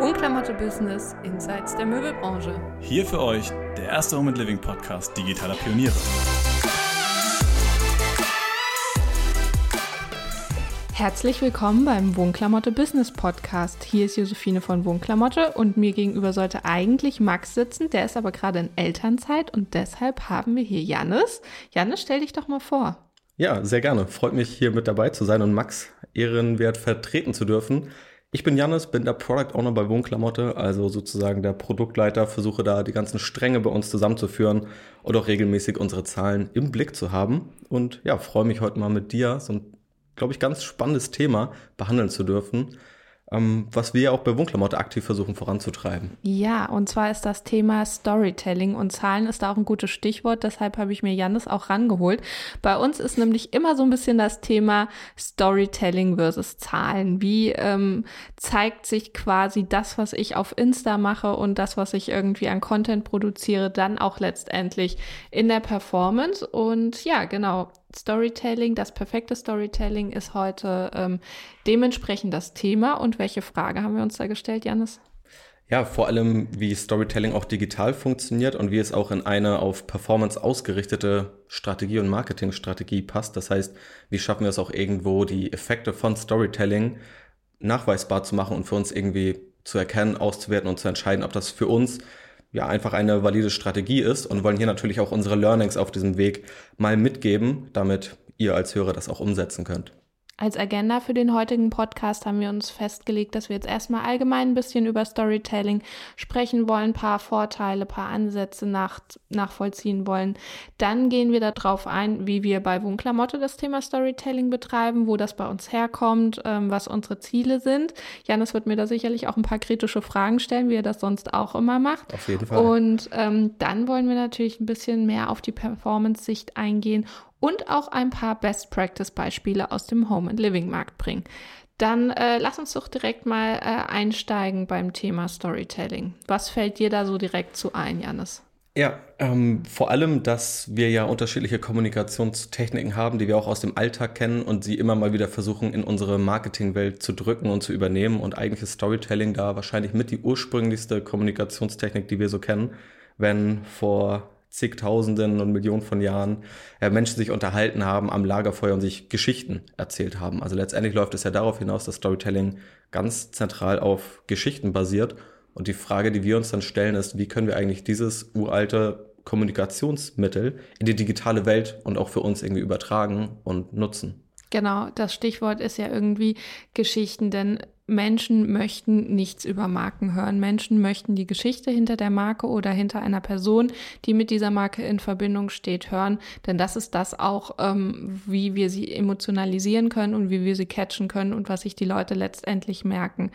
Unklamotte Business Insights der Möbelbranche. Hier für euch der erste Home and Living Podcast digitaler Pioniere. Herzlich willkommen beim Wohnklamotte Business Podcast. Hier ist Josephine von Wohnklamotte und mir gegenüber sollte eigentlich Max sitzen, der ist aber gerade in Elternzeit und deshalb haben wir hier Jannis. Jannis, stell dich doch mal vor. Ja, sehr gerne. Freut mich hier mit dabei zu sein und Max ehrenwert vertreten zu dürfen. Ich bin Jannis, bin der Product Owner bei Wohnklamotte, also sozusagen der Produktleiter, versuche da die ganzen Stränge bei uns zusammenzuführen und auch regelmäßig unsere Zahlen im Blick zu haben. Und ja, freue mich heute mal mit dir so ein glaube ich, ganz spannendes Thema behandeln zu dürfen, was wir ja auch bei Wohnklamotte aktiv versuchen voranzutreiben. Ja, und zwar ist das Thema Storytelling und Zahlen ist da auch ein gutes Stichwort, deshalb habe ich mir Janis auch rangeholt. Bei uns ist nämlich immer so ein bisschen das Thema Storytelling versus Zahlen. Wie ähm, zeigt sich quasi das, was ich auf Insta mache und das, was ich irgendwie an Content produziere, dann auch letztendlich in der Performance? Und ja, genau, Storytelling, das perfekte Storytelling ist heute ähm, dementsprechend das Thema. Und welche Frage haben wir uns da gestellt, Janis? Ja, vor allem, wie Storytelling auch digital funktioniert und wie es auch in eine auf Performance ausgerichtete Strategie und Marketingstrategie passt. Das heißt, wie schaffen wir es auch irgendwo, die Effekte von Storytelling nachweisbar zu machen und für uns irgendwie zu erkennen, auszuwerten und zu entscheiden, ob das für uns ja einfach eine valide Strategie ist und wollen hier natürlich auch unsere Learnings auf diesem Weg mal mitgeben, damit ihr als Hörer das auch umsetzen könnt. Als Agenda für den heutigen Podcast haben wir uns festgelegt, dass wir jetzt erstmal allgemein ein bisschen über Storytelling sprechen wollen, paar Vorteile, paar Ansätze nach, nachvollziehen wollen. Dann gehen wir darauf ein, wie wir bei Wohnklamotte das Thema Storytelling betreiben, wo das bei uns herkommt, ähm, was unsere Ziele sind. Janis wird mir da sicherlich auch ein paar kritische Fragen stellen, wie er das sonst auch immer macht. Auf jeden Fall. Und ähm, dann wollen wir natürlich ein bisschen mehr auf die Performance-Sicht eingehen und auch ein paar Best Practice Beispiele aus dem Home and Living Markt bringen. Dann äh, lass uns doch direkt mal äh, einsteigen beim Thema Storytelling. Was fällt dir da so direkt zu ein, Janis? Ja, ähm, vor allem, dass wir ja unterschiedliche Kommunikationstechniken haben, die wir auch aus dem Alltag kennen und sie immer mal wieder versuchen, in unsere Marketingwelt zu drücken und zu übernehmen. Und eigentlich ist Storytelling da wahrscheinlich mit die ursprünglichste Kommunikationstechnik, die wir so kennen. Wenn vor zigtausenden und Millionen von Jahren äh, Menschen sich unterhalten haben am Lagerfeuer und sich Geschichten erzählt haben. Also letztendlich läuft es ja darauf hinaus, dass Storytelling ganz zentral auf Geschichten basiert. Und die Frage, die wir uns dann stellen, ist, wie können wir eigentlich dieses uralte Kommunikationsmittel in die digitale Welt und auch für uns irgendwie übertragen und nutzen? Genau, das Stichwort ist ja irgendwie Geschichten, denn Menschen möchten nichts über Marken hören. Menschen möchten die Geschichte hinter der Marke oder hinter einer Person, die mit dieser Marke in Verbindung steht, hören. Denn das ist das auch, ähm, wie wir sie emotionalisieren können und wie wir sie catchen können und was sich die Leute letztendlich merken.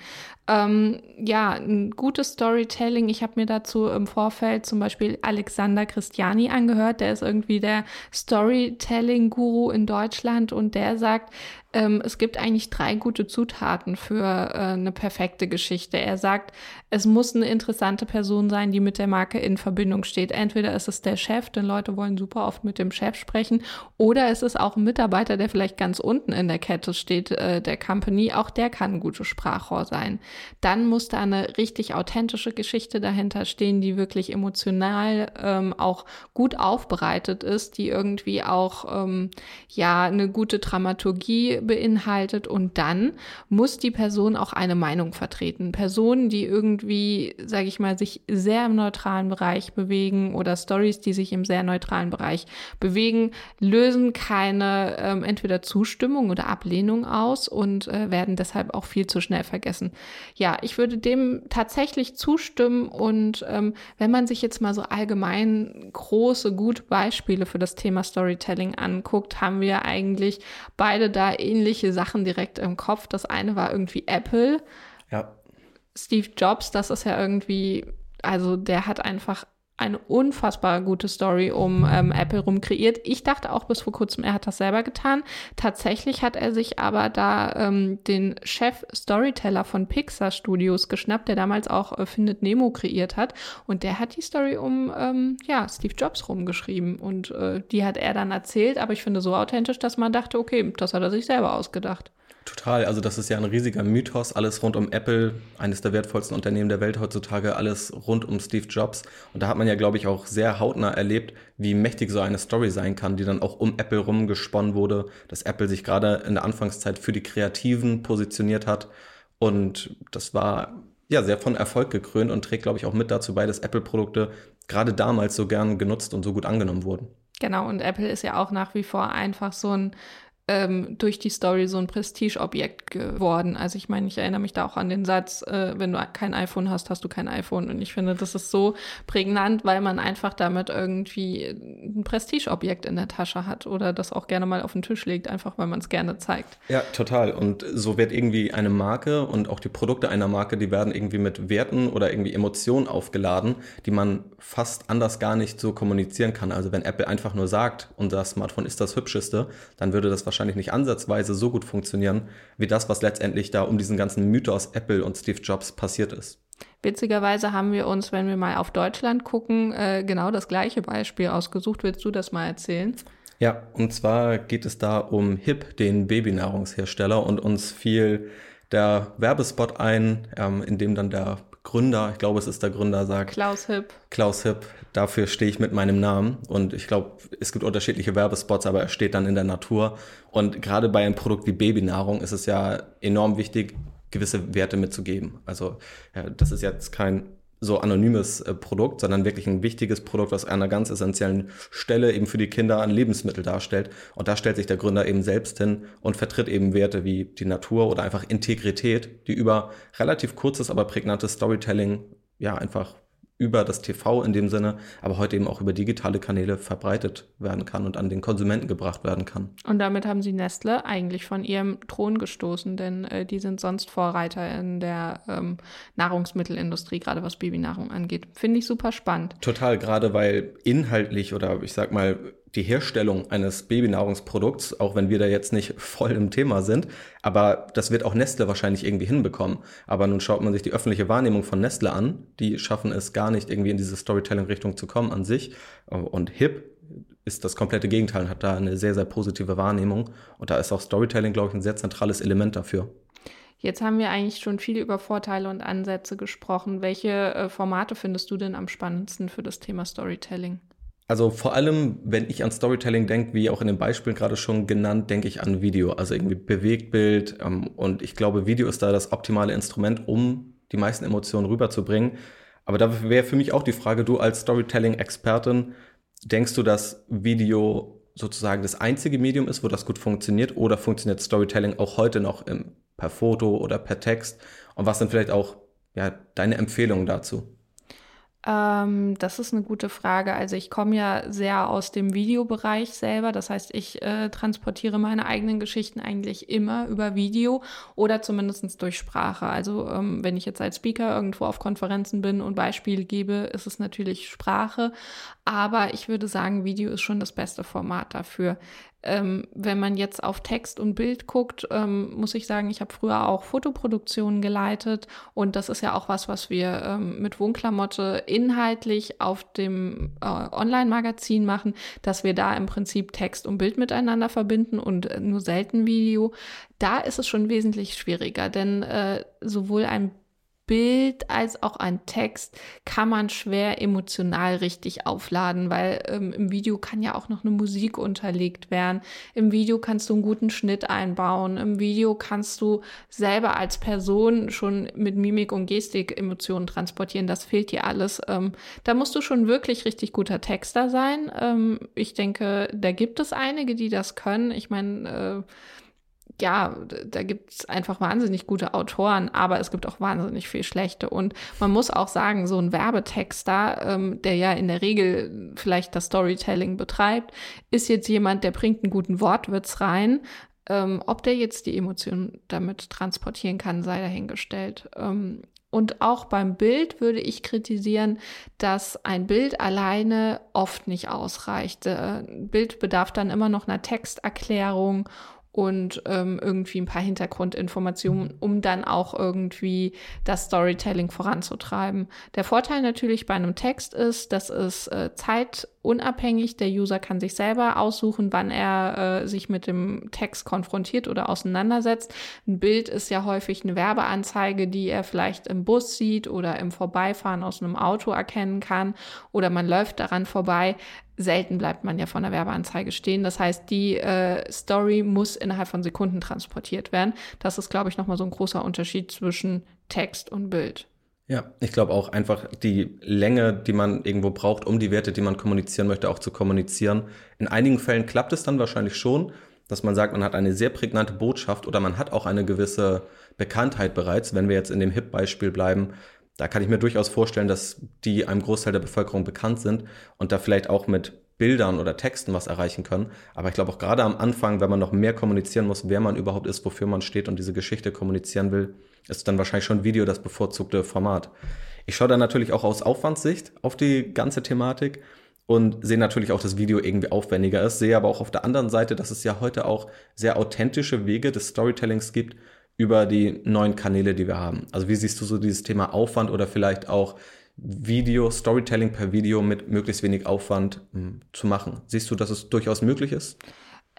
Ähm, ja, ein gutes Storytelling. Ich habe mir dazu im Vorfeld zum Beispiel Alexander Christiani angehört. Der ist irgendwie der Storytelling-Guru in Deutschland und der sagt, ähm, es gibt eigentlich drei gute Zutaten für äh, eine perfekte Geschichte. Er sagt, es muss eine interessante Person sein, die mit der Marke in Verbindung steht. Entweder ist es der Chef, denn Leute wollen super oft mit dem Chef sprechen, oder es ist auch ein Mitarbeiter, der vielleicht ganz unten in der Kette steht, äh, der Company. Auch der kann ein gutes Sprachrohr sein. Dann muss da eine richtig authentische Geschichte dahinter stehen, die wirklich emotional ähm, auch gut aufbereitet ist, die irgendwie auch ähm, ja eine gute Dramaturgie beinhaltet und dann muss die Person auch eine Meinung vertreten. Personen, die irgendwie, sage ich mal, sich sehr im neutralen Bereich bewegen oder Stories, die sich im sehr neutralen Bereich bewegen, lösen keine ähm, entweder Zustimmung oder Ablehnung aus und äh, werden deshalb auch viel zu schnell vergessen. Ja, ich würde dem tatsächlich zustimmen und ähm, wenn man sich jetzt mal so allgemein große, gute Beispiele für das Thema Storytelling anguckt, haben wir eigentlich beide da ähnliche Sachen direkt im Kopf. Das eine war irgendwie Apple. Ja. Steve Jobs, das ist ja irgendwie, also der hat einfach eine unfassbar gute Story um ähm, Apple rum kreiert. Ich dachte auch bis vor kurzem, er hat das selber getan. Tatsächlich hat er sich aber da ähm, den Chef Storyteller von Pixar Studios geschnappt, der damals auch äh, Findet Nemo kreiert hat. Und der hat die Story um ähm, ja, Steve Jobs rumgeschrieben. Und äh, die hat er dann erzählt, aber ich finde so authentisch, dass man dachte, okay, das hat er sich selber ausgedacht. Total, also das ist ja ein riesiger Mythos, alles rund um Apple, eines der wertvollsten Unternehmen der Welt heutzutage, alles rund um Steve Jobs. Und da hat man ja, glaube ich, auch sehr hautnah erlebt, wie mächtig so eine Story sein kann, die dann auch um Apple rumgesponnen wurde, dass Apple sich gerade in der Anfangszeit für die Kreativen positioniert hat. Und das war ja sehr von Erfolg gekrönt und trägt, glaube ich, auch mit dazu bei, dass Apple-Produkte gerade damals so gern genutzt und so gut angenommen wurden. Genau, und Apple ist ja auch nach wie vor einfach so ein ähm, durch die Story so ein Prestigeobjekt geworden. Also ich meine, ich erinnere mich da auch an den Satz, äh, wenn du kein iPhone hast, hast du kein iPhone. Und ich finde, das ist so prägnant, weil man einfach damit irgendwie ein Prestigeobjekt in der Tasche hat oder das auch gerne mal auf den Tisch legt, einfach weil man es gerne zeigt. Ja, total. Und so wird irgendwie eine Marke und auch die Produkte einer Marke, die werden irgendwie mit Werten oder irgendwie Emotionen aufgeladen, die man fast anders gar nicht so kommunizieren kann. Also wenn Apple einfach nur sagt, unser Smartphone ist das hübscheste, dann würde das wahrscheinlich wahrscheinlich nicht ansatzweise so gut funktionieren, wie das, was letztendlich da um diesen ganzen Mythos Apple und Steve Jobs passiert ist. Witzigerweise haben wir uns, wenn wir mal auf Deutschland gucken, äh, genau das gleiche Beispiel ausgesucht. Willst du das mal erzählen? Ja, und zwar geht es da um HIP, den Babynahrungshersteller, und uns fiel der Werbespot ein, ähm, in dem dann der Gründer, ich glaube, es ist der Gründer, sagt. Klaus Hipp. Klaus Hipp, dafür stehe ich mit meinem Namen. Und ich glaube, es gibt unterschiedliche Werbespots, aber er steht dann in der Natur. Und gerade bei einem Produkt wie Babynahrung ist es ja enorm wichtig, gewisse Werte mitzugeben. Also ja, das ist jetzt kein so anonymes äh, Produkt, sondern wirklich ein wichtiges Produkt, was einer ganz essentiellen Stelle eben für die Kinder ein Lebensmittel darstellt. Und da stellt sich der Gründer eben selbst hin und vertritt eben Werte wie die Natur oder einfach Integrität, die über relativ kurzes, aber prägnantes Storytelling ja einfach über das TV in dem Sinne, aber heute eben auch über digitale Kanäle verbreitet werden kann und an den Konsumenten gebracht werden kann. Und damit haben sie Nestle eigentlich von ihrem Thron gestoßen, denn äh, die sind sonst Vorreiter in der ähm, Nahrungsmittelindustrie, gerade was Babynahrung angeht. Finde ich super spannend. Total, gerade weil inhaltlich oder ich sag mal die Herstellung eines Babynahrungsprodukts, auch wenn wir da jetzt nicht voll im Thema sind, aber das wird auch Nestle wahrscheinlich irgendwie hinbekommen. Aber nun schaut man sich die öffentliche Wahrnehmung von Nestle an, die schaffen es gar nicht irgendwie in diese Storytelling-Richtung zu kommen an sich. Und HIP ist das komplette Gegenteil und hat da eine sehr, sehr positive Wahrnehmung. Und da ist auch Storytelling, glaube ich, ein sehr zentrales Element dafür. Jetzt haben wir eigentlich schon viel über Vorteile und Ansätze gesprochen. Welche äh, Formate findest du denn am spannendsten für das Thema Storytelling? Also vor allem, wenn ich an Storytelling denke, wie auch in den Beispielen gerade schon genannt, denke ich an Video, also irgendwie Bewegtbild. Ähm, und ich glaube, Video ist da das optimale Instrument, um die meisten Emotionen rüberzubringen. Aber da wäre für mich auch die Frage, du als Storytelling-Expertin, denkst du, dass Video sozusagen das einzige Medium ist, wo das gut funktioniert? Oder funktioniert Storytelling auch heute noch im, per Foto oder per Text? Und was sind vielleicht auch ja, deine Empfehlungen dazu? Ähm, das ist eine gute Frage. Also ich komme ja sehr aus dem Videobereich selber. Das heißt, ich äh, transportiere meine eigenen Geschichten eigentlich immer über Video oder zumindest durch Sprache. Also ähm, wenn ich jetzt als Speaker irgendwo auf Konferenzen bin und Beispiele gebe, ist es natürlich Sprache. Aber ich würde sagen, Video ist schon das beste Format dafür. Ähm, wenn man jetzt auf Text und Bild guckt, ähm, muss ich sagen, ich habe früher auch Fotoproduktionen geleitet und das ist ja auch was, was wir ähm, mit Wohnklamotte inhaltlich auf dem äh, Online-Magazin machen, dass wir da im Prinzip Text und Bild miteinander verbinden und äh, nur selten Video. Da ist es schon wesentlich schwieriger, denn äh, sowohl ein Bild als auch ein Text kann man schwer emotional richtig aufladen, weil ähm, im Video kann ja auch noch eine Musik unterlegt werden. Im Video kannst du einen guten Schnitt einbauen. Im Video kannst du selber als Person schon mit Mimik und Gestik Emotionen transportieren. Das fehlt dir alles. Ähm, da musst du schon wirklich richtig guter Texter sein. Ähm, ich denke, da gibt es einige, die das können. Ich meine, äh, ja, da gibt es einfach wahnsinnig gute Autoren, aber es gibt auch wahnsinnig viel schlechte. Und man muss auch sagen, so ein Werbetexter, ähm, der ja in der Regel vielleicht das Storytelling betreibt, ist jetzt jemand, der bringt einen guten Wortwitz rein. Ähm, ob der jetzt die Emotionen damit transportieren kann, sei dahingestellt. Ähm, und auch beim Bild würde ich kritisieren, dass ein Bild alleine oft nicht ausreicht. Ein äh, Bild bedarf dann immer noch einer Texterklärung und ähm, irgendwie ein paar Hintergrundinformationen, um dann auch irgendwie das Storytelling voranzutreiben. Der Vorteil natürlich bei einem Text ist, dass es äh, Zeit unabhängig. Der User kann sich selber aussuchen, wann er äh, sich mit dem Text konfrontiert oder auseinandersetzt. Ein Bild ist ja häufig eine Werbeanzeige, die er vielleicht im Bus sieht oder im Vorbeifahren aus einem Auto erkennen kann oder man läuft daran vorbei. Selten bleibt man ja von der Werbeanzeige stehen. Das heißt, die äh, Story muss innerhalb von Sekunden transportiert werden. Das ist, glaube ich, nochmal so ein großer Unterschied zwischen Text und Bild. Ja, ich glaube auch einfach die Länge, die man irgendwo braucht, um die Werte, die man kommunizieren möchte, auch zu kommunizieren. In einigen Fällen klappt es dann wahrscheinlich schon, dass man sagt, man hat eine sehr prägnante Botschaft oder man hat auch eine gewisse Bekanntheit bereits. Wenn wir jetzt in dem HIP-Beispiel bleiben, da kann ich mir durchaus vorstellen, dass die einem Großteil der Bevölkerung bekannt sind und da vielleicht auch mit Bildern oder Texten was erreichen können. Aber ich glaube auch gerade am Anfang, wenn man noch mehr kommunizieren muss, wer man überhaupt ist, wofür man steht und diese Geschichte kommunizieren will, ist dann wahrscheinlich schon Video das bevorzugte Format. Ich schaue dann natürlich auch aus Aufwandssicht auf die ganze Thematik und sehe natürlich auch, dass Video irgendwie aufwendiger ist, sehe aber auch auf der anderen Seite, dass es ja heute auch sehr authentische Wege des Storytellings gibt über die neuen Kanäle, die wir haben. Also wie siehst du so dieses Thema Aufwand oder vielleicht auch Video, Storytelling per Video mit möglichst wenig Aufwand mh, hm, zu machen? Siehst du, dass es durchaus möglich ist?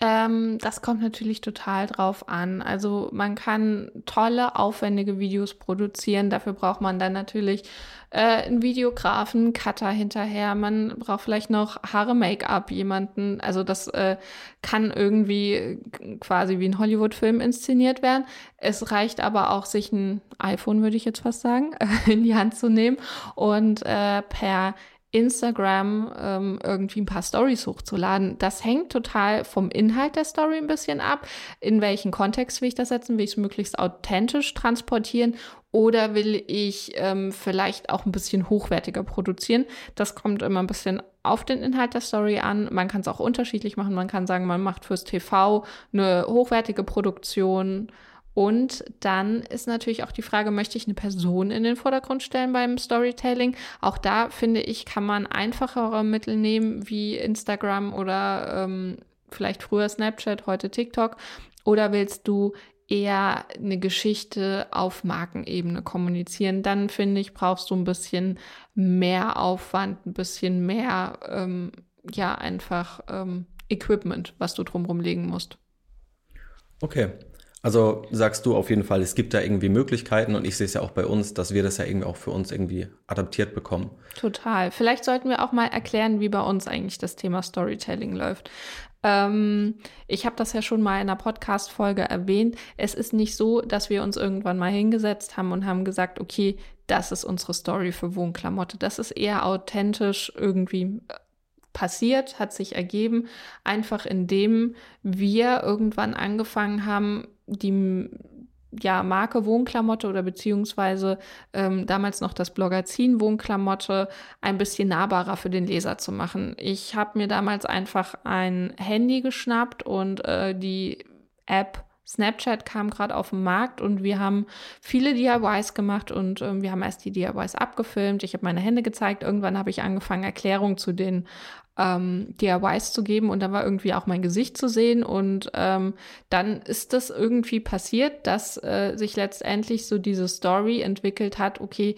Ähm, das kommt natürlich total drauf an. Also man kann tolle, aufwendige Videos produzieren. Dafür braucht man dann natürlich äh, einen Videografen, Cutter hinterher. Man braucht vielleicht noch Haare, Make-up, jemanden. Also das äh, kann irgendwie quasi wie ein Hollywood-Film inszeniert werden. Es reicht aber auch, sich ein iPhone, würde ich jetzt fast sagen, in die Hand zu nehmen und äh, per Instagram ähm, irgendwie ein paar Stories hochzuladen. Das hängt total vom Inhalt der Story ein bisschen ab. In welchen Kontext will ich das setzen? Will ich es möglichst authentisch transportieren oder will ich ähm, vielleicht auch ein bisschen hochwertiger produzieren? Das kommt immer ein bisschen auf den Inhalt der Story an. Man kann es auch unterschiedlich machen. Man kann sagen, man macht fürs TV eine hochwertige Produktion und dann ist natürlich auch die Frage, möchte ich eine Person in den Vordergrund stellen beim Storytelling? Auch da finde ich, kann man einfachere Mittel nehmen wie Instagram oder ähm, vielleicht früher Snapchat, heute TikTok. Oder willst du eher eine Geschichte auf Markenebene kommunizieren? Dann finde ich, brauchst du ein bisschen mehr Aufwand, ein bisschen mehr, ähm, ja, einfach ähm, Equipment, was du drumherum legen musst. Okay, also sagst du auf jeden Fall, es gibt da irgendwie Möglichkeiten und ich sehe es ja auch bei uns, dass wir das ja irgendwie auch für uns irgendwie adaptiert bekommen. Total. Vielleicht sollten wir auch mal erklären, wie bei uns eigentlich das Thema Storytelling läuft. Ähm, ich habe das ja schon mal in einer Podcast-Folge erwähnt. Es ist nicht so, dass wir uns irgendwann mal hingesetzt haben und haben gesagt, okay, das ist unsere Story für Wohnklamotte. Das ist eher authentisch irgendwie passiert, hat sich ergeben, einfach indem wir irgendwann angefangen haben, die ja, Marke Wohnklamotte oder beziehungsweise ähm, damals noch das Blogazin Wohnklamotte ein bisschen nahbarer für den Leser zu machen. Ich habe mir damals einfach ein Handy geschnappt und äh, die App Snapchat kam gerade auf den Markt und wir haben viele DIYs gemacht und äh, wir haben erst die DIYs abgefilmt. Ich habe meine Hände gezeigt. Irgendwann habe ich angefangen, Erklärungen zu den ähm, DIYs zu geben und da war irgendwie auch mein Gesicht zu sehen. Und ähm, dann ist das irgendwie passiert, dass äh, sich letztendlich so diese Story entwickelt hat, okay,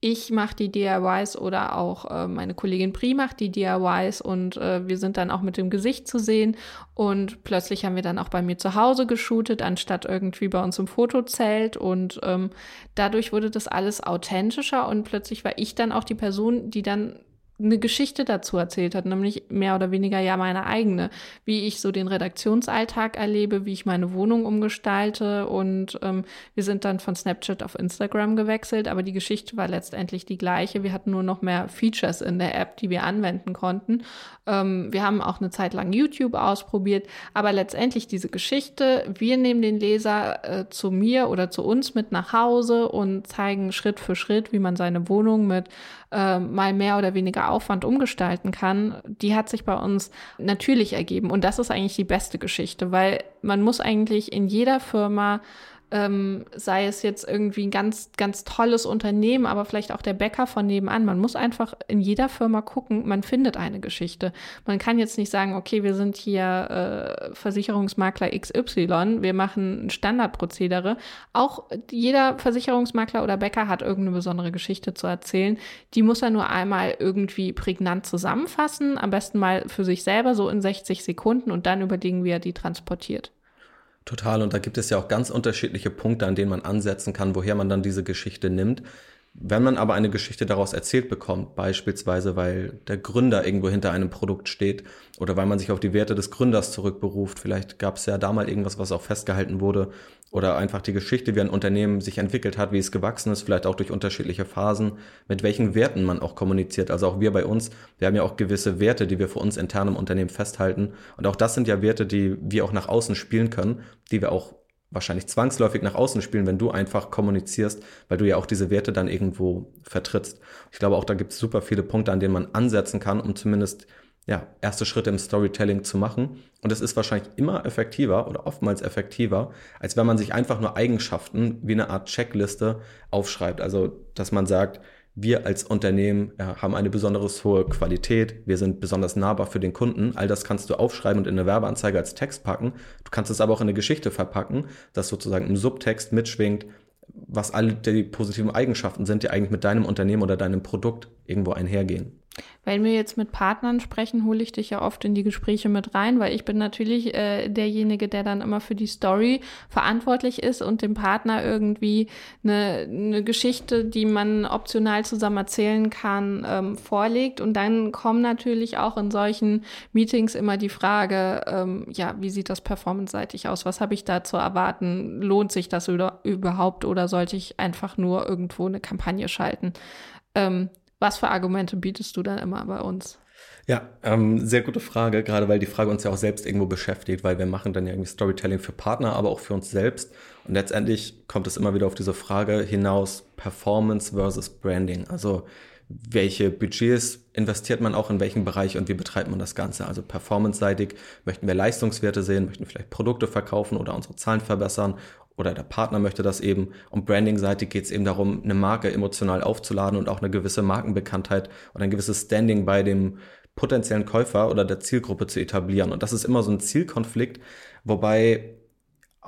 ich mache die DIYs oder auch äh, meine Kollegin Pri macht die DIYs und äh, wir sind dann auch mit dem Gesicht zu sehen. Und plötzlich haben wir dann auch bei mir zu Hause geshootet, anstatt irgendwie bei uns im Fotozelt. Und ähm, dadurch wurde das alles authentischer und plötzlich war ich dann auch die Person, die dann eine Geschichte dazu erzählt hat, nämlich mehr oder weniger ja meine eigene, wie ich so den Redaktionsalltag erlebe, wie ich meine Wohnung umgestalte und ähm, wir sind dann von Snapchat auf Instagram gewechselt, aber die Geschichte war letztendlich die gleiche. Wir hatten nur noch mehr Features in der App, die wir anwenden konnten. Ähm, wir haben auch eine Zeit lang YouTube ausprobiert, aber letztendlich diese Geschichte, wir nehmen den Leser äh, zu mir oder zu uns mit nach Hause und zeigen Schritt für Schritt, wie man seine Wohnung mit äh, mal mehr oder weniger Aufwand umgestalten kann, die hat sich bei uns natürlich ergeben. Und das ist eigentlich die beste Geschichte, weil man muss eigentlich in jeder Firma ähm, sei es jetzt irgendwie ein ganz, ganz tolles Unternehmen, aber vielleicht auch der Bäcker von nebenan. Man muss einfach in jeder Firma gucken, man findet eine Geschichte. Man kann jetzt nicht sagen, okay, wir sind hier äh, Versicherungsmakler XY, wir machen Standardprozedere. Auch jeder Versicherungsmakler oder Bäcker hat irgendeine besondere Geschichte zu erzählen. Die muss er nur einmal irgendwie prägnant zusammenfassen, am besten mal für sich selber so in 60 Sekunden und dann überlegen, wie er die transportiert. Total. Und da gibt es ja auch ganz unterschiedliche Punkte, an denen man ansetzen kann, woher man dann diese Geschichte nimmt. Wenn man aber eine Geschichte daraus erzählt bekommt, beispielsweise weil der Gründer irgendwo hinter einem Produkt steht oder weil man sich auf die Werte des Gründers zurückberuft, vielleicht gab es ja da mal irgendwas, was auch festgehalten wurde oder einfach die Geschichte, wie ein Unternehmen sich entwickelt hat, wie es gewachsen ist, vielleicht auch durch unterschiedliche Phasen, mit welchen Werten man auch kommuniziert. Also auch wir bei uns, wir haben ja auch gewisse Werte, die wir für uns intern im Unternehmen festhalten. Und auch das sind ja Werte, die wir auch nach außen spielen können, die wir auch wahrscheinlich zwangsläufig nach außen spielen, wenn du einfach kommunizierst, weil du ja auch diese Werte dann irgendwo vertrittst. Ich glaube, auch da gibt es super viele Punkte, an denen man ansetzen kann, um zumindest ja, erste Schritte im Storytelling zu machen. Und es ist wahrscheinlich immer effektiver oder oftmals effektiver, als wenn man sich einfach nur Eigenschaften wie eine Art Checkliste aufschreibt. Also, dass man sagt, wir als Unternehmen ja, haben eine besonders hohe Qualität, wir sind besonders nahbar für den Kunden. All das kannst du aufschreiben und in eine Werbeanzeige als Text packen. Du kannst es aber auch in eine Geschichte verpacken, das sozusagen im Subtext mitschwingt, was alle die positiven Eigenschaften sind, die eigentlich mit deinem Unternehmen oder deinem Produkt irgendwo einhergehen. Wenn wir jetzt mit Partnern sprechen, hole ich dich ja oft in die Gespräche mit rein, weil ich bin natürlich äh, derjenige, der dann immer für die Story verantwortlich ist und dem Partner irgendwie eine, eine Geschichte, die man optional zusammen erzählen kann, ähm, vorlegt. Und dann kommen natürlich auch in solchen Meetings immer die Frage, ähm, ja, wie sieht das performance-seitig aus? Was habe ich da zu erwarten? Lohnt sich das überhaupt oder sollte ich einfach nur irgendwo eine Kampagne schalten? Ähm, was für Argumente bietest du dann immer bei uns? Ja, ähm, sehr gute Frage, gerade weil die Frage uns ja auch selbst irgendwo beschäftigt, weil wir machen dann ja irgendwie Storytelling für Partner, aber auch für uns selbst. Und letztendlich kommt es immer wieder auf diese Frage hinaus, Performance versus Branding. Also welche Budgets investiert man auch in welchen Bereich und wie betreibt man das Ganze. Also performance-seitig möchten wir Leistungswerte sehen, möchten vielleicht Produkte verkaufen oder unsere Zahlen verbessern oder der Partner möchte das eben. Und Branding-seitig geht es eben darum, eine Marke emotional aufzuladen und auch eine gewisse Markenbekanntheit oder ein gewisses Standing bei dem potenziellen Käufer oder der Zielgruppe zu etablieren. Und das ist immer so ein Zielkonflikt, wobei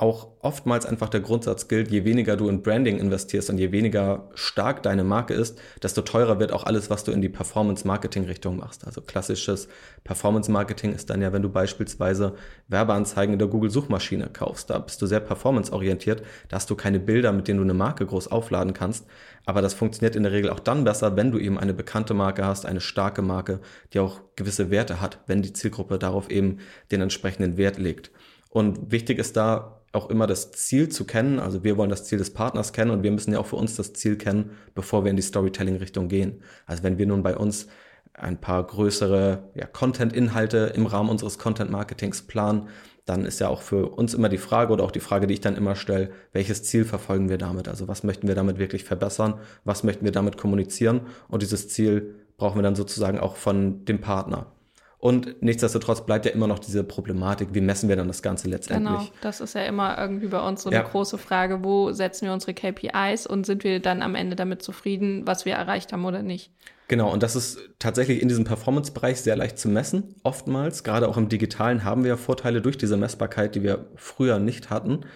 auch oftmals einfach der Grundsatz gilt, je weniger du in Branding investierst und je weniger stark deine Marke ist, desto teurer wird auch alles, was du in die Performance-Marketing-Richtung machst. Also klassisches Performance-Marketing ist dann ja, wenn du beispielsweise Werbeanzeigen in der Google-Suchmaschine kaufst. Da bist du sehr performance-orientiert, da hast du keine Bilder, mit denen du eine Marke groß aufladen kannst. Aber das funktioniert in der Regel auch dann besser, wenn du eben eine bekannte Marke hast, eine starke Marke, die auch gewisse Werte hat, wenn die Zielgruppe darauf eben den entsprechenden Wert legt. Und wichtig ist da auch immer das Ziel zu kennen. Also wir wollen das Ziel des Partners kennen und wir müssen ja auch für uns das Ziel kennen, bevor wir in die Storytelling-Richtung gehen. Also wenn wir nun bei uns ein paar größere ja, Content-Inhalte im Rahmen unseres Content-Marketings planen, dann ist ja auch für uns immer die Frage oder auch die Frage, die ich dann immer stelle, welches Ziel verfolgen wir damit? Also was möchten wir damit wirklich verbessern? Was möchten wir damit kommunizieren? Und dieses Ziel brauchen wir dann sozusagen auch von dem Partner. Und nichtsdestotrotz bleibt ja immer noch diese Problematik, wie messen wir dann das Ganze letztendlich? Genau, das ist ja immer irgendwie bei uns so eine ja. große Frage, wo setzen wir unsere KPIs und sind wir dann am Ende damit zufrieden, was wir erreicht haben oder nicht? Genau, und das ist tatsächlich in diesem Performance-Bereich sehr leicht zu messen, oftmals. Gerade auch im Digitalen haben wir ja Vorteile durch diese Messbarkeit, die wir früher nicht hatten.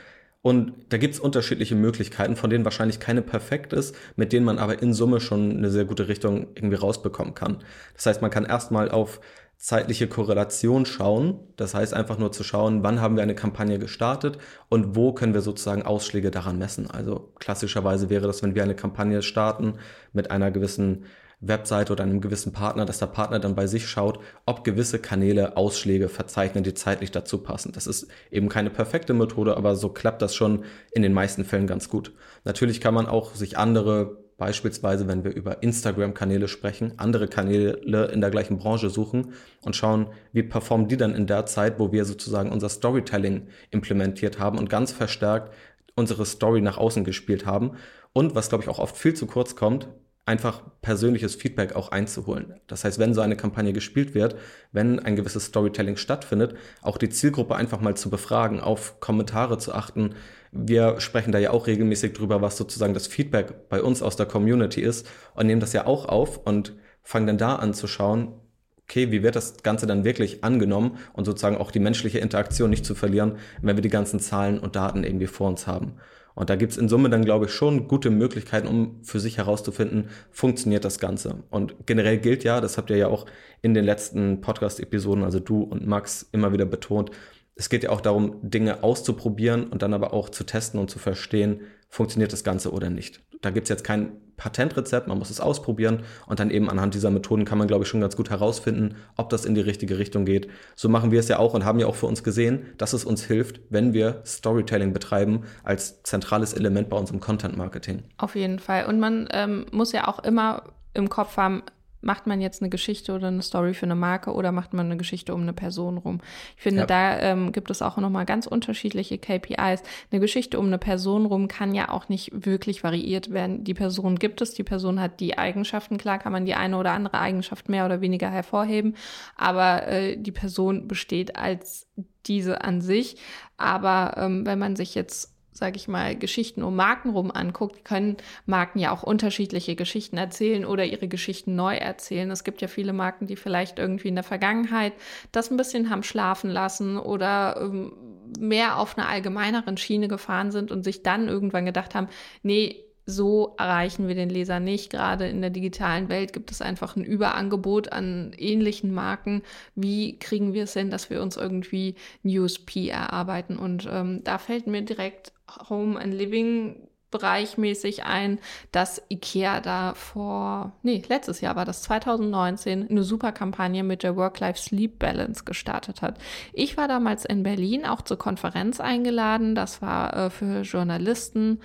Und da gibt es unterschiedliche Möglichkeiten, von denen wahrscheinlich keine perfekt ist, mit denen man aber in Summe schon eine sehr gute Richtung irgendwie rausbekommen kann. Das heißt, man kann erstmal auf zeitliche Korrelation schauen. Das heißt einfach nur zu schauen, wann haben wir eine Kampagne gestartet und wo können wir sozusagen Ausschläge daran messen. Also klassischerweise wäre das, wenn wir eine Kampagne starten mit einer gewissen Webseite oder einem gewissen Partner, dass der Partner dann bei sich schaut, ob gewisse Kanäle Ausschläge verzeichnen, die zeitlich dazu passen. Das ist eben keine perfekte Methode, aber so klappt das schon in den meisten Fällen ganz gut. Natürlich kann man auch sich andere beispielsweise, wenn wir über Instagram-Kanäle sprechen, andere Kanäle in der gleichen Branche suchen und schauen, wie performen die dann in der Zeit, wo wir sozusagen unser Storytelling implementiert haben und ganz verstärkt unsere Story nach außen gespielt haben. Und was, glaube ich, auch oft viel zu kurz kommt, einfach persönliches Feedback auch einzuholen. Das heißt, wenn so eine Kampagne gespielt wird, wenn ein gewisses Storytelling stattfindet, auch die Zielgruppe einfach mal zu befragen, auf Kommentare zu achten. Wir sprechen da ja auch regelmäßig drüber, was sozusagen das Feedback bei uns aus der Community ist und nehmen das ja auch auf und fangen dann da an zu schauen, okay, wie wird das Ganze dann wirklich angenommen und sozusagen auch die menschliche Interaktion nicht zu verlieren, wenn wir die ganzen Zahlen und Daten irgendwie vor uns haben. Und da gibt's in Summe dann, glaube ich, schon gute Möglichkeiten, um für sich herauszufinden, funktioniert das Ganze. Und generell gilt ja, das habt ihr ja auch in den letzten Podcast-Episoden, also du und Max, immer wieder betont, es geht ja auch darum, Dinge auszuprobieren und dann aber auch zu testen und zu verstehen, funktioniert das Ganze oder nicht. Da gibt's jetzt kein Patentrezept, man muss es ausprobieren und dann eben anhand dieser Methoden kann man, glaube ich, schon ganz gut herausfinden, ob das in die richtige Richtung geht. So machen wir es ja auch und haben ja auch für uns gesehen, dass es uns hilft, wenn wir Storytelling betreiben als zentrales Element bei unserem Content Marketing. Auf jeden Fall. Und man ähm, muss ja auch immer im Kopf haben, macht man jetzt eine Geschichte oder eine Story für eine Marke oder macht man eine Geschichte um eine Person rum. Ich finde, ja. da ähm, gibt es auch nochmal ganz unterschiedliche KPIs. Eine Geschichte um eine Person rum kann ja auch nicht wirklich variiert werden. Die Person gibt es, die Person hat die Eigenschaften. Klar kann man die eine oder andere Eigenschaft mehr oder weniger hervorheben, aber äh, die Person besteht als diese an sich. Aber ähm, wenn man sich jetzt sage ich mal, Geschichten um Marken rum anguckt, können Marken ja auch unterschiedliche Geschichten erzählen oder ihre Geschichten neu erzählen. Es gibt ja viele Marken, die vielleicht irgendwie in der Vergangenheit das ein bisschen haben schlafen lassen oder ähm, mehr auf einer allgemeineren Schiene gefahren sind und sich dann irgendwann gedacht haben, nee, so erreichen wir den Leser nicht. Gerade in der digitalen Welt gibt es einfach ein Überangebot an ähnlichen Marken. Wie kriegen wir es hin, dass wir uns irgendwie USP erarbeiten? Und ähm, da fällt mir direkt Home and Living bereichmäßig ein, dass IKEA da vor, nee, letztes Jahr war das 2019, eine super Kampagne mit der Work-Life-Sleep-Balance gestartet hat. Ich war damals in Berlin auch zur Konferenz eingeladen. Das war äh, für Journalisten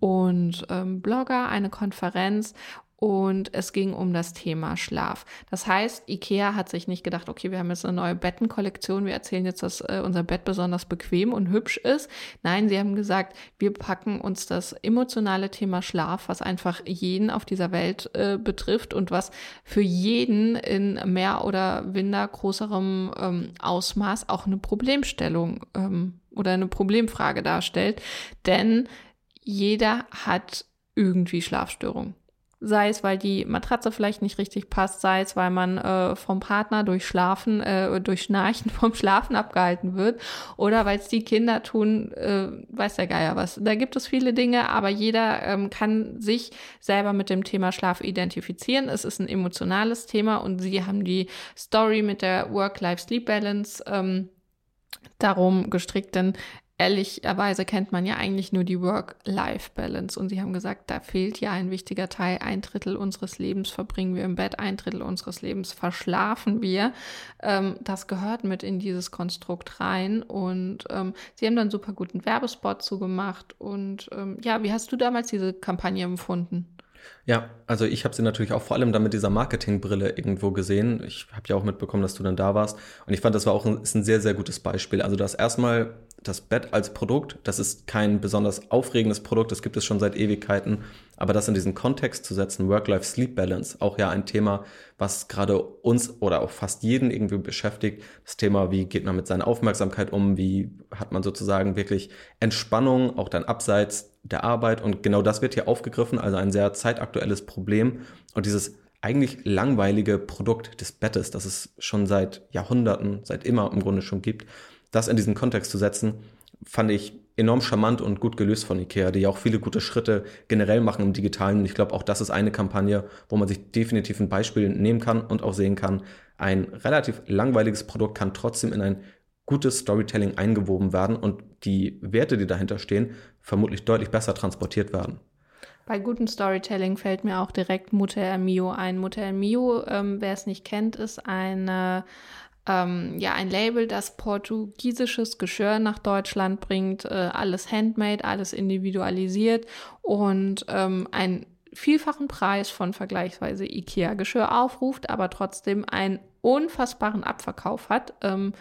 und ähm, Blogger eine Konferenz und es ging um das Thema Schlaf. Das heißt, IKEA hat sich nicht gedacht, okay, wir haben jetzt eine neue Bettenkollektion, wir erzählen jetzt, dass äh, unser Bett besonders bequem und hübsch ist. Nein, sie haben gesagt, wir packen uns das emotionale Thema Schlaf, was einfach jeden auf dieser Welt äh, betrifft und was für jeden in mehr oder minder größerem ähm, Ausmaß auch eine Problemstellung ähm, oder eine Problemfrage darstellt. Denn jeder hat irgendwie Schlafstörungen. Sei es, weil die Matratze vielleicht nicht richtig passt, sei es, weil man äh, vom Partner durch Schlafen, äh, durch Schnarchen vom Schlafen abgehalten wird oder weil es die Kinder tun, äh, weiß der Geier was. Da gibt es viele Dinge, aber jeder ähm, kann sich selber mit dem Thema Schlaf identifizieren. Es ist ein emotionales Thema und sie haben die Story mit der Work-Life-Sleep-Balance ähm, darum gestrickt, denn ehrlicherweise kennt man ja eigentlich nur die Work-Life-Balance. Und sie haben gesagt, da fehlt ja ein wichtiger Teil. Ein Drittel unseres Lebens verbringen wir im Bett, ein Drittel unseres Lebens verschlafen wir. Ähm, das gehört mit in dieses Konstrukt rein. Und ähm, sie haben dann super guten Werbespot zugemacht. Und ähm, ja, wie hast du damals diese Kampagne empfunden? Ja, also ich habe sie natürlich auch vor allem dann mit dieser Marketingbrille irgendwo gesehen. Ich habe ja auch mitbekommen, dass du dann da warst. Und ich fand, das war auch ein, ist ein sehr, sehr gutes Beispiel. Also das erstmal das Bett als Produkt, das ist kein besonders aufregendes Produkt, das gibt es schon seit Ewigkeiten, aber das in diesen Kontext zu setzen, Work-Life-Sleep-Balance, auch ja ein Thema, was gerade uns oder auch fast jeden irgendwie beschäftigt. Das Thema, wie geht man mit seiner Aufmerksamkeit um, wie hat man sozusagen wirklich Entspannung, auch dann abseits der Arbeit und genau das wird hier aufgegriffen, also ein sehr zeitaktuelles Problem und dieses eigentlich langweilige Produkt des Bettes, das es schon seit Jahrhunderten, seit immer im Grunde schon gibt, das in diesen Kontext zu setzen, fand ich enorm charmant und gut gelöst von Ikea, die ja auch viele gute Schritte generell machen im Digitalen. Und ich glaube, auch das ist eine Kampagne, wo man sich definitiv ein Beispiel nehmen kann und auch sehen kann, ein relativ langweiliges Produkt kann trotzdem in ein gutes Storytelling eingewoben werden und die Werte, die dahinter stehen, vermutlich deutlich besser transportiert werden. Bei gutem Storytelling fällt mir auch direkt Mutter Mio ein. Mutter Mio, ähm, wer es nicht kennt, ist eine ähm, ja ein Label, das portugiesisches Geschirr nach Deutschland bringt, äh, alles handmade, alles individualisiert und ähm, einen vielfachen Preis von vergleichsweise IKEA-Geschirr aufruft, aber trotzdem einen unfassbaren Abverkauf hat. Ähm,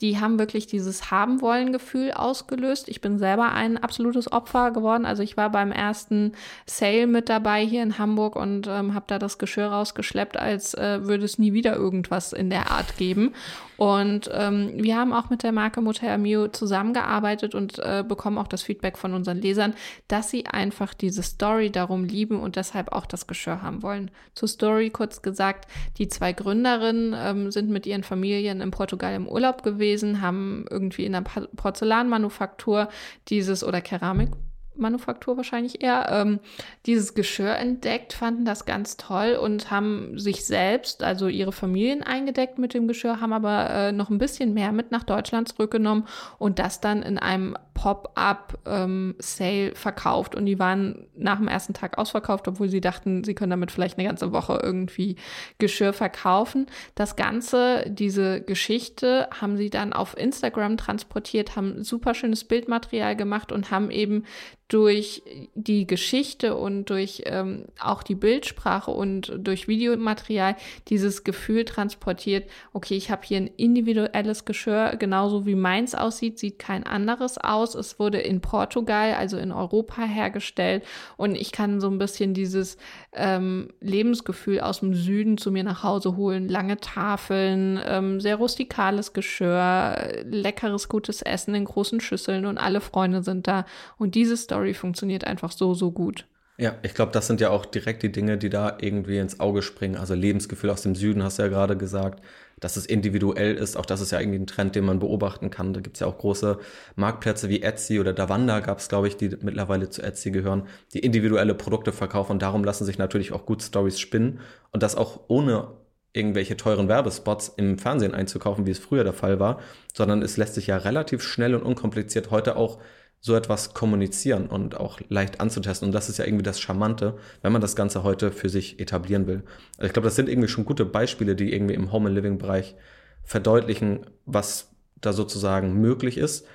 die haben wirklich dieses haben wollen Gefühl ausgelöst. Ich bin selber ein absolutes Opfer geworden. Also ich war beim ersten Sale mit dabei hier in Hamburg und ähm, habe da das Geschirr rausgeschleppt, als äh, würde es nie wieder irgendwas in der Art geben. Und ähm, wir haben auch mit der Marke Motel Amio zusammengearbeitet und äh, bekommen auch das Feedback von unseren Lesern, dass sie einfach diese Story darum lieben und deshalb auch das Geschirr haben wollen. Zur Story kurz gesagt, die zwei Gründerinnen ähm, sind mit ihren Familien in Portugal im Urlaub gewesen, haben irgendwie in der Porzellanmanufaktur dieses oder Keramik Manufaktur wahrscheinlich eher, ähm, dieses Geschirr entdeckt, fanden das ganz toll und haben sich selbst, also ihre Familien eingedeckt mit dem Geschirr, haben aber äh, noch ein bisschen mehr mit nach Deutschland zurückgenommen und das dann in einem Pop-up-Sale ähm, verkauft. Und die waren nach dem ersten Tag ausverkauft, obwohl sie dachten, sie können damit vielleicht eine ganze Woche irgendwie Geschirr verkaufen. Das Ganze, diese Geschichte, haben sie dann auf Instagram transportiert, haben super schönes Bildmaterial gemacht und haben eben durch die Geschichte und durch ähm, auch die Bildsprache und durch Videomaterial dieses Gefühl transportiert, okay, ich habe hier ein individuelles Geschirr, genauso wie meins aussieht, sieht kein anderes aus. Es wurde in Portugal, also in Europa hergestellt und ich kann so ein bisschen dieses ähm, Lebensgefühl aus dem Süden zu mir nach Hause holen. Lange Tafeln, ähm, sehr rustikales Geschirr, leckeres, gutes Essen in großen Schüsseln und alle Freunde sind da und dieses Story funktioniert einfach so, so gut. Ja, ich glaube, das sind ja auch direkt die Dinge, die da irgendwie ins Auge springen. Also Lebensgefühl aus dem Süden, hast du ja gerade gesagt, dass es individuell ist. Auch das ist ja irgendwie ein Trend, den man beobachten kann. Da gibt es ja auch große Marktplätze wie Etsy oder Davanda gab es, glaube ich, die mittlerweile zu Etsy gehören, die individuelle Produkte verkaufen. Und darum lassen sich natürlich auch gut Stories spinnen. Und das auch ohne irgendwelche teuren Werbespots im Fernsehen einzukaufen, wie es früher der Fall war, sondern es lässt sich ja relativ schnell und unkompliziert heute auch so etwas kommunizieren und auch leicht anzutesten. Und das ist ja irgendwie das Charmante, wenn man das Ganze heute für sich etablieren will. Also ich glaube, das sind irgendwie schon gute Beispiele, die irgendwie im Home and Living Bereich verdeutlichen, was da sozusagen möglich ist.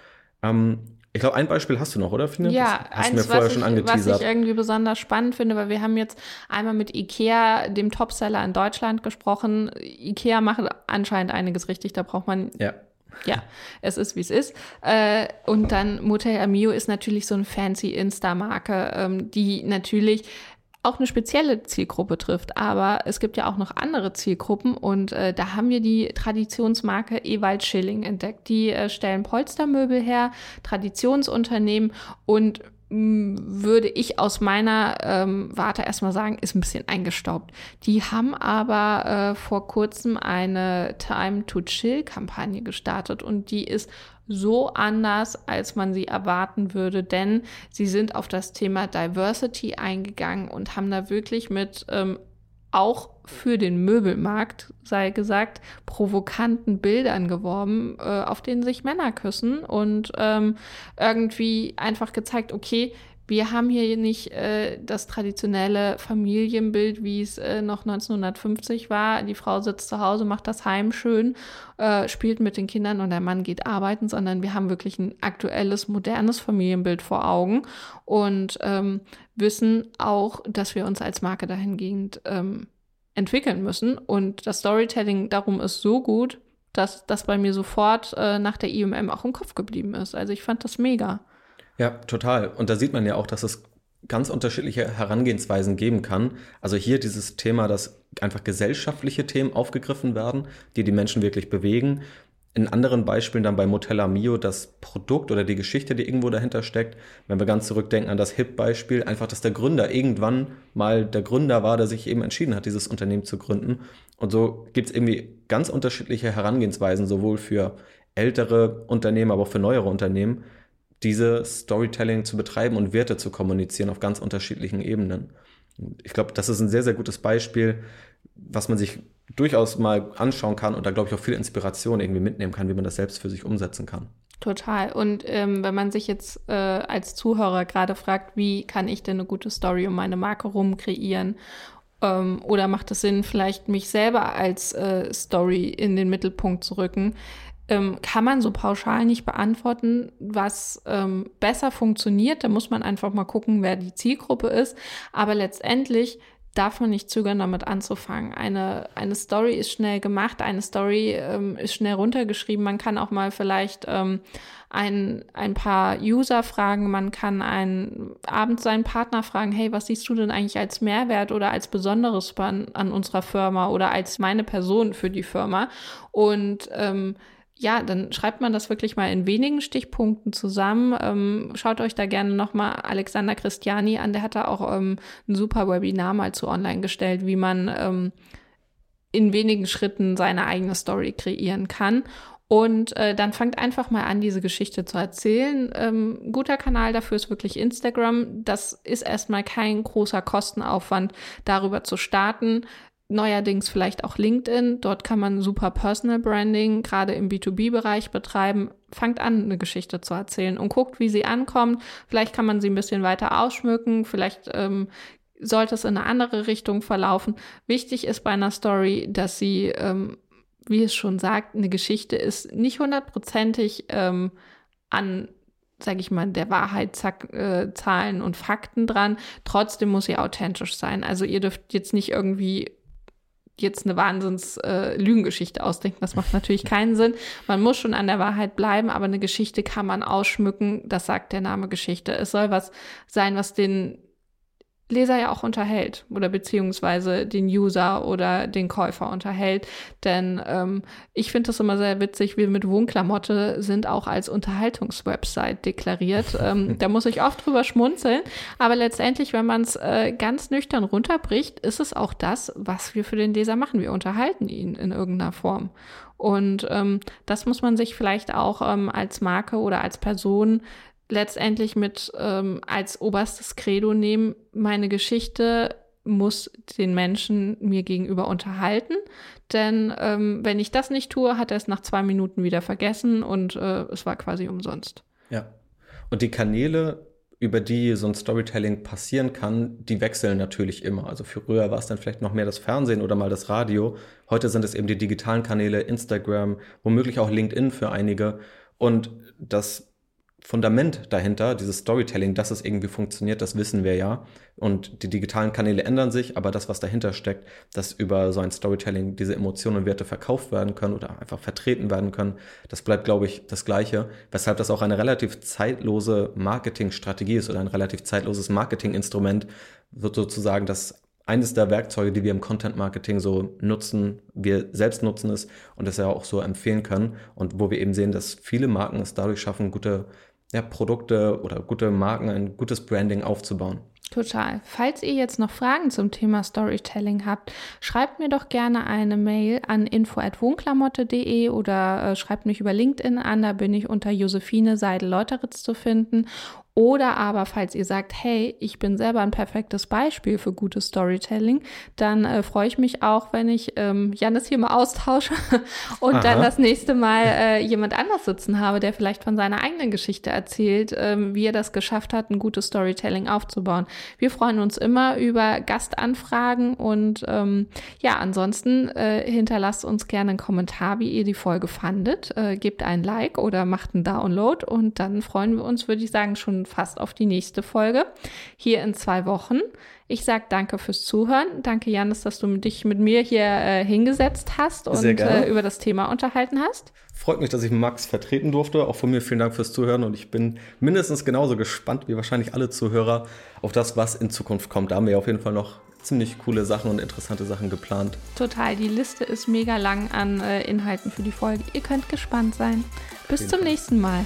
Ähm, ich glaube, ein Beispiel hast du noch, oder? Finde? Ja, das hast eins, du mir vorher was, schon angeteasert. was ich irgendwie besonders spannend finde, weil wir haben jetzt einmal mit Ikea, dem Topseller in Deutschland, gesprochen. Ikea macht anscheinend einiges richtig, da braucht man ja ja, es ist, wie es ist. Äh, und dann Motel Amio ist natürlich so eine fancy Insta-Marke, ähm, die natürlich auch eine spezielle Zielgruppe trifft. Aber es gibt ja auch noch andere Zielgruppen und äh, da haben wir die Traditionsmarke Ewald Schilling entdeckt. Die äh, stellen Polstermöbel her, Traditionsunternehmen und würde ich aus meiner ähm, Warte erstmal sagen, ist ein bisschen eingestaubt. Die haben aber äh, vor kurzem eine Time to Chill Kampagne gestartet und die ist so anders, als man sie erwarten würde, denn sie sind auf das Thema Diversity eingegangen und haben da wirklich mit ähm, auch für den Möbelmarkt, sei gesagt, provokanten Bildern geworben, äh, auf denen sich Männer küssen und ähm, irgendwie einfach gezeigt, okay, wir haben hier nicht äh, das traditionelle Familienbild, wie es äh, noch 1950 war. Die Frau sitzt zu Hause, macht das Heim schön, äh, spielt mit den Kindern und der Mann geht arbeiten, sondern wir haben wirklich ein aktuelles, modernes Familienbild vor Augen und ähm, wissen auch, dass wir uns als Marke dahingehend ähm, entwickeln müssen. Und das Storytelling darum ist so gut, dass das bei mir sofort äh, nach der IMM auch im Kopf geblieben ist. Also ich fand das mega. Ja, total. Und da sieht man ja auch, dass es ganz unterschiedliche Herangehensweisen geben kann. Also hier dieses Thema, dass einfach gesellschaftliche Themen aufgegriffen werden, die die Menschen wirklich bewegen in anderen Beispielen dann bei Motella Mio das Produkt oder die Geschichte, die irgendwo dahinter steckt. Wenn wir ganz zurückdenken an das HIP-Beispiel, einfach, dass der Gründer irgendwann mal der Gründer war, der sich eben entschieden hat, dieses Unternehmen zu gründen. Und so gibt es irgendwie ganz unterschiedliche Herangehensweisen, sowohl für ältere Unternehmen, aber auch für neuere Unternehmen, diese Storytelling zu betreiben und Werte zu kommunizieren auf ganz unterschiedlichen Ebenen. Ich glaube, das ist ein sehr, sehr gutes Beispiel, was man sich durchaus mal anschauen kann und da, glaube ich, auch viel Inspiration irgendwie mitnehmen kann, wie man das selbst für sich umsetzen kann. Total. Und ähm, wenn man sich jetzt äh, als Zuhörer gerade fragt, wie kann ich denn eine gute Story um meine Marke rum kreieren? Ähm, oder macht es Sinn, vielleicht mich selber als äh, Story in den Mittelpunkt zu rücken? Ähm, kann man so pauschal nicht beantworten, was ähm, besser funktioniert. Da muss man einfach mal gucken, wer die Zielgruppe ist. Aber letztendlich darf man nicht zögern, damit anzufangen. Eine, eine Story ist schnell gemacht, eine Story ähm, ist schnell runtergeschrieben. Man kann auch mal vielleicht ähm, ein, ein paar User fragen, man kann einen, abends seinen Partner fragen, hey, was siehst du denn eigentlich als Mehrwert oder als Besonderes an, an unserer Firma oder als meine Person für die Firma? Und ähm, ja, dann schreibt man das wirklich mal in wenigen Stichpunkten zusammen. Ähm, schaut euch da gerne nochmal Alexander Christiani an. Der hat da auch ähm, ein super Webinar mal zu online gestellt, wie man ähm, in wenigen Schritten seine eigene Story kreieren kann. Und äh, dann fangt einfach mal an, diese Geschichte zu erzählen. Ähm, guter Kanal dafür ist wirklich Instagram. Das ist erstmal kein großer Kostenaufwand, darüber zu starten neuerdings vielleicht auch LinkedIn. Dort kann man super Personal Branding gerade im B2B-Bereich betreiben. Fangt an, eine Geschichte zu erzählen und guckt, wie sie ankommt. Vielleicht kann man sie ein bisschen weiter ausschmücken. Vielleicht ähm, sollte es in eine andere Richtung verlaufen. Wichtig ist bei einer Story, dass sie, ähm, wie es schon sagt, eine Geschichte ist nicht hundertprozentig ähm, an sage ich mal, der Wahrheit äh, Zahlen und Fakten dran. Trotzdem muss sie authentisch sein. Also ihr dürft jetzt nicht irgendwie jetzt eine Wahnsinns-Lügengeschichte äh, ausdenken. Das macht natürlich keinen Sinn. Man muss schon an der Wahrheit bleiben, aber eine Geschichte kann man ausschmücken. Das sagt der Name Geschichte. Es soll was sein, was den Leser ja auch unterhält oder beziehungsweise den User oder den Käufer unterhält. Denn ähm, ich finde das immer sehr witzig, wir mit Wohnklamotte sind auch als Unterhaltungswebsite deklariert. Ähm, da muss ich oft drüber schmunzeln. Aber letztendlich, wenn man es äh, ganz nüchtern runterbricht, ist es auch das, was wir für den Leser machen. Wir unterhalten ihn in irgendeiner Form. Und ähm, das muss man sich vielleicht auch ähm, als Marke oder als Person letztendlich mit ähm, als oberstes Credo nehmen, meine Geschichte muss den Menschen mir gegenüber unterhalten. Denn ähm, wenn ich das nicht tue, hat er es nach zwei Minuten wieder vergessen und äh, es war quasi umsonst. Ja. Und die Kanäle, über die so ein Storytelling passieren kann, die wechseln natürlich immer. Also früher war es dann vielleicht noch mehr das Fernsehen oder mal das Radio. Heute sind es eben die digitalen Kanäle, Instagram, womöglich auch LinkedIn für einige. Und das Fundament dahinter, dieses Storytelling, dass es irgendwie funktioniert, das wissen wir ja. Und die digitalen Kanäle ändern sich, aber das, was dahinter steckt, dass über so ein Storytelling diese Emotionen und Werte verkauft werden können oder einfach vertreten werden können, das bleibt, glaube ich, das Gleiche. Weshalb das auch eine relativ zeitlose Marketingstrategie ist oder ein relativ zeitloses Marketinginstrument, sozusagen das eines der Werkzeuge, die wir im Content Marketing so nutzen, wir selbst nutzen es und das ja auch so empfehlen können und wo wir eben sehen, dass viele Marken es dadurch schaffen, gute ja, Produkte oder gute Marken, ein gutes Branding aufzubauen. Total. Falls ihr jetzt noch Fragen zum Thema Storytelling habt, schreibt mir doch gerne eine Mail an info@wohnklamotte.de oder äh, schreibt mich über LinkedIn an, da bin ich unter Josephine Seidel-Leuteritz zu finden oder aber, falls ihr sagt, hey, ich bin selber ein perfektes Beispiel für gutes Storytelling, dann äh, freue ich mich auch, wenn ich ähm, Janis hier mal austausche und Aha. dann das nächste Mal äh, jemand anders sitzen habe, der vielleicht von seiner eigenen Geschichte erzählt, ähm, wie er das geschafft hat, ein gutes Storytelling aufzubauen. Wir freuen uns immer über Gastanfragen und ähm, ja, ansonsten äh, hinterlasst uns gerne einen Kommentar, wie ihr die Folge fandet. Äh, gebt ein Like oder macht einen Download und dann freuen wir uns, würde ich sagen, schon fast auf die nächste Folge hier in zwei Wochen. Ich sage danke fürs Zuhören. Danke, Janis, dass du dich mit mir hier äh, hingesetzt hast und äh, über das Thema unterhalten hast. Freut mich, dass ich Max vertreten durfte. Auch von mir vielen Dank fürs Zuhören und ich bin mindestens genauso gespannt wie wahrscheinlich alle Zuhörer auf das, was in Zukunft kommt. Da haben wir auf jeden Fall noch ziemlich coole Sachen und interessante Sachen geplant. Total, die Liste ist mega lang an äh, Inhalten für die Folge. Ihr könnt gespannt sein. Bis zum Fall. nächsten Mal.